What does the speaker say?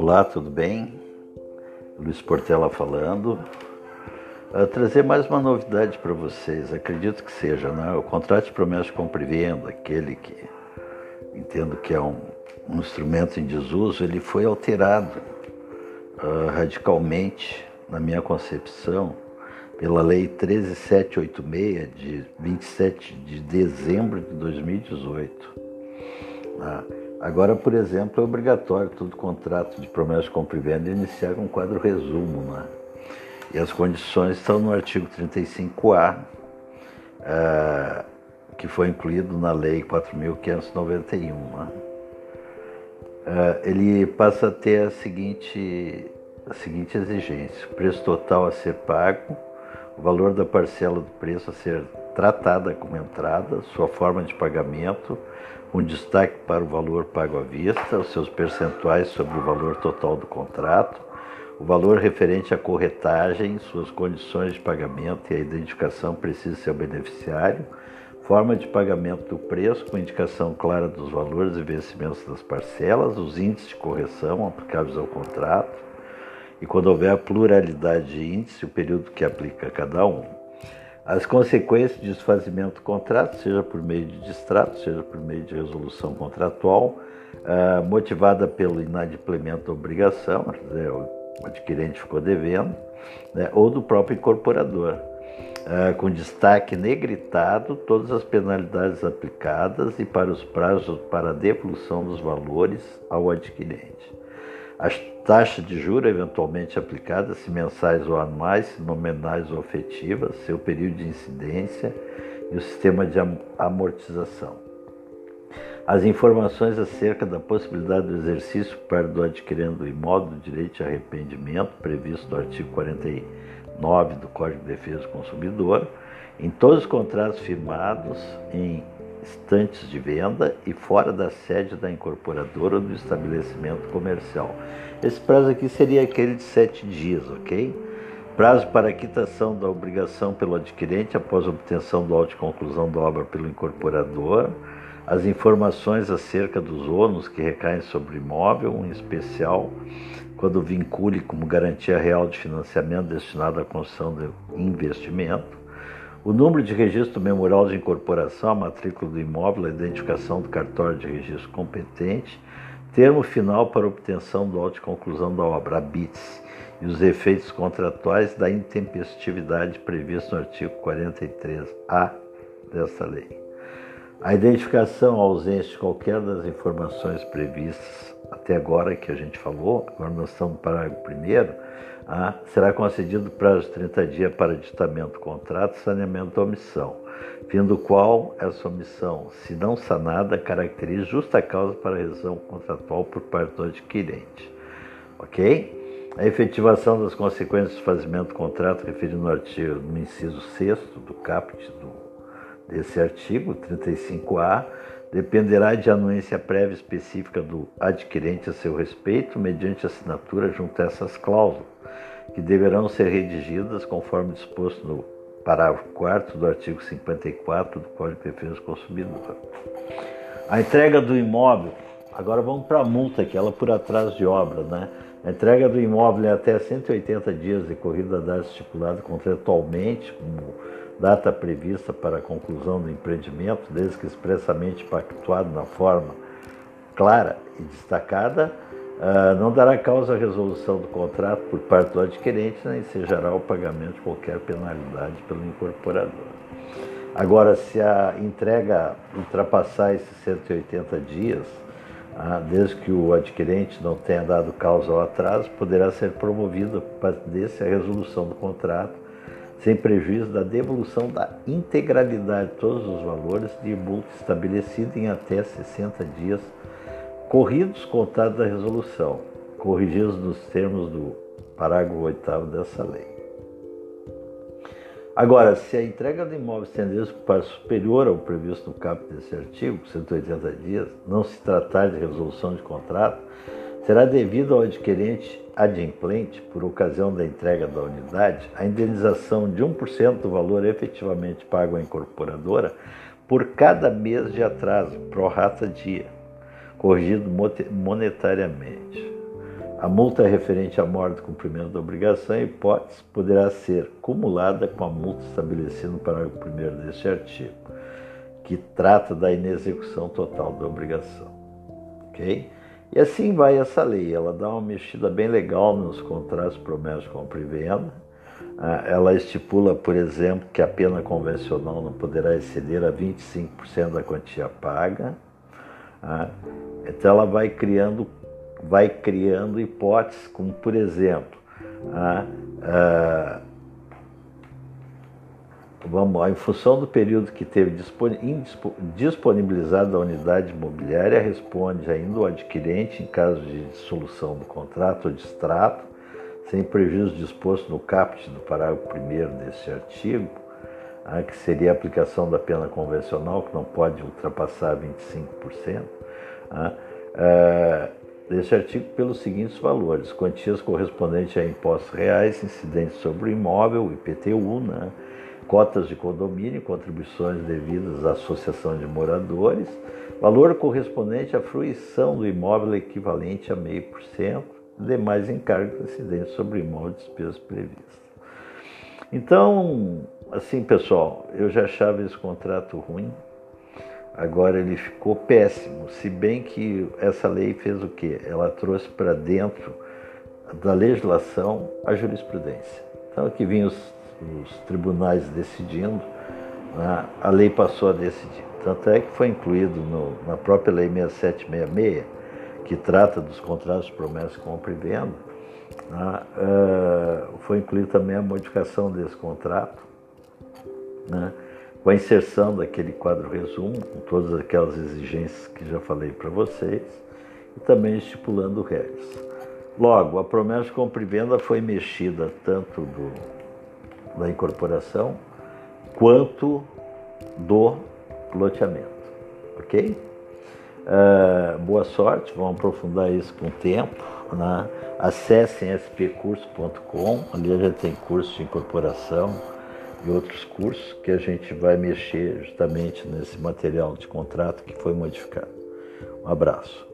Olá, tudo bem? Luiz Portela falando. Uh, trazer mais uma novidade para vocês, acredito que seja, né? O contrato de promessa de compra e venda, aquele que entendo que é um, um instrumento em desuso, ele foi alterado uh, radicalmente, na minha concepção, pela Lei 13786, de 27 de dezembro de 2018. Uh, Agora, por exemplo, é obrigatório todo contrato de promessa de compra e venda iniciar com um quadro resumo. Né? E as condições estão no artigo 35A, uh, que foi incluído na Lei 4.591. Né? Uh, ele passa a ter a seguinte, a seguinte exigência: preço total a ser pago, o valor da parcela do preço a ser tratada como entrada, sua forma de pagamento com destaque para o valor pago à vista, os seus percentuais sobre o valor total do contrato, o valor referente à corretagem, suas condições de pagamento e a identificação precisa ao beneficiário, forma de pagamento do preço com indicação clara dos valores e vencimentos das parcelas, os índices de correção aplicáveis ao contrato e, quando houver a pluralidade de índices, o período que aplica cada um. As consequências de desfazimento do contrato, seja por meio de distrato, seja por meio de resolução contratual, uh, motivada pelo inadimplemento da obrigação, dizer, o adquirente ficou devendo, né, ou do próprio incorporador, uh, com destaque negritado todas as penalidades aplicadas e para os prazos para a devolução dos valores ao adquirente. As taxas de juros eventualmente aplicadas, se mensais ou anuais, se nominais ou afetivas, seu período de incidência e o sistema de amortização. As informações acerca da possibilidade do exercício para do adquirendo o imóvel do direito de arrependimento previsto no artigo 49 do Código de Defesa do Consumidor, em todos os contratos firmados em estantes de venda e fora da sede da incorporadora ou do estabelecimento comercial. Esse prazo aqui seria aquele de sete dias, ok? Prazo para quitação da obrigação pelo adquirente após obtenção do auto de conclusão da obra pelo incorporador, as informações acerca dos ônus que recaem sobre o imóvel, em especial quando vincule como garantia real de financiamento destinado à construção do investimento, o número de registro memorial de incorporação, a matrícula do imóvel, a identificação do cartório de registro competente, termo final para obtenção do auto de conclusão da obra, a BITS, e os efeitos contratuais da intempestividade previsto no artigo 43A desta lei. A identificação ausência de qualquer das informações previstas até agora que a gente falou, agora nós estamos no parágrafo primeiro, ah, será concedido prazo de 30 dias para ditamento do contrato saneamento omissão, fim do qual essa omissão, se não sanada, caracteriza justa causa para a rescisão contratual por parte do adquirente. Ok? A efetivação das consequências do fazimento do contrato referido no artigo, no inciso 6 do caput do, desse artigo, 35A, dependerá de anuência prévia específica do adquirente a seu respeito, mediante assinatura junto a essas cláusulas, que deverão ser redigidas conforme disposto no parágrafo 4 do artigo 54 do Código de Defesa do Consumidor. A entrega do imóvel, agora vamos para a multa, que ela por atraso de obra, né? A entrega do imóvel é até 180 dias decorrida da data estipulada contratualmente, como data prevista para a conclusão do empreendimento, desde que expressamente pactuado na forma clara e destacada, uh, não dará causa à resolução do contrato por parte do adquirente, nem ensejará o pagamento de qualquer penalidade pelo incorporador. Agora, se a entrega ultrapassar esses 180 dias, uh, desde que o adquirente não tenha dado causa ao atraso, poderá ser promovida desse a resolução do contrato sem prejuízo da devolução da integralidade de todos os valores de multa estabelecido em até 60 dias corridos contados da resolução, corrigidos nos termos do parágrafo 8 dessa lei. Agora, se a entrega do imóvel estender-se para superior ao previsto no caput desse artigo, 180 dias, não se tratar de resolução de contrato, será devido ao adquirente adimplente, por ocasião da entrega da unidade, a indenização de 1% do valor efetivamente pago à incorporadora por cada mês de atraso, pro rata dia, corrigido monetariamente. A multa referente à morte do cumprimento da obrigação, em hipótese, poderá ser cumulada com a multa estabelecida no parágrafo 1 deste artigo, que trata da inexecução total da obrigação. Ok? E assim vai essa lei. Ela dá uma mexida bem legal nos contratos de compra e venda. Ah, ela estipula, por exemplo, que a pena convencional não poderá exceder a 25% da quantia paga. Ah, então ela vai criando vai criando hipóteses, como por exemplo, a, a, vamos em função do período que teve disponibilizado a unidade imobiliária, responde ainda o adquirente em caso de dissolução do contrato ou de extrato, sem prejuízo disposto no caput do parágrafo 1 desse artigo, que seria a aplicação da pena convencional, que não pode ultrapassar 25% deste artigo pelos seguintes valores: quantias correspondentes a impostos reais incidentes sobre o imóvel, IPTU, né? Cotas de condomínio, contribuições devidas à associação de moradores, valor correspondente à fruição do imóvel equivalente a meio por cento, demais encargos incidentes sobre o imóvel e despesas previstas. Então, assim, pessoal, eu já achava esse contrato ruim, Agora ele ficou péssimo, se bem que essa lei fez o quê? Ela trouxe para dentro da legislação a jurisprudência. Então aqui vinham os, os tribunais decidindo, né? a lei passou a decidir. Tanto é que foi incluído no, na própria lei 6766, que trata dos contratos de promessa, compra e venda, né? uh, foi incluída também a modificação desse contrato. Né? com a inserção daquele quadro resumo, com todas aquelas exigências que já falei para vocês, e também estipulando regras. Logo, a promessa de compra e venda foi mexida tanto do, da incorporação quanto do loteamento, ok? Uh, boa sorte, vamos aprofundar isso com o tempo. Né? Acessem spcurso.com, ali já tem curso de incorporação, e outros cursos que a gente vai mexer justamente nesse material de contrato que foi modificado. Um abraço.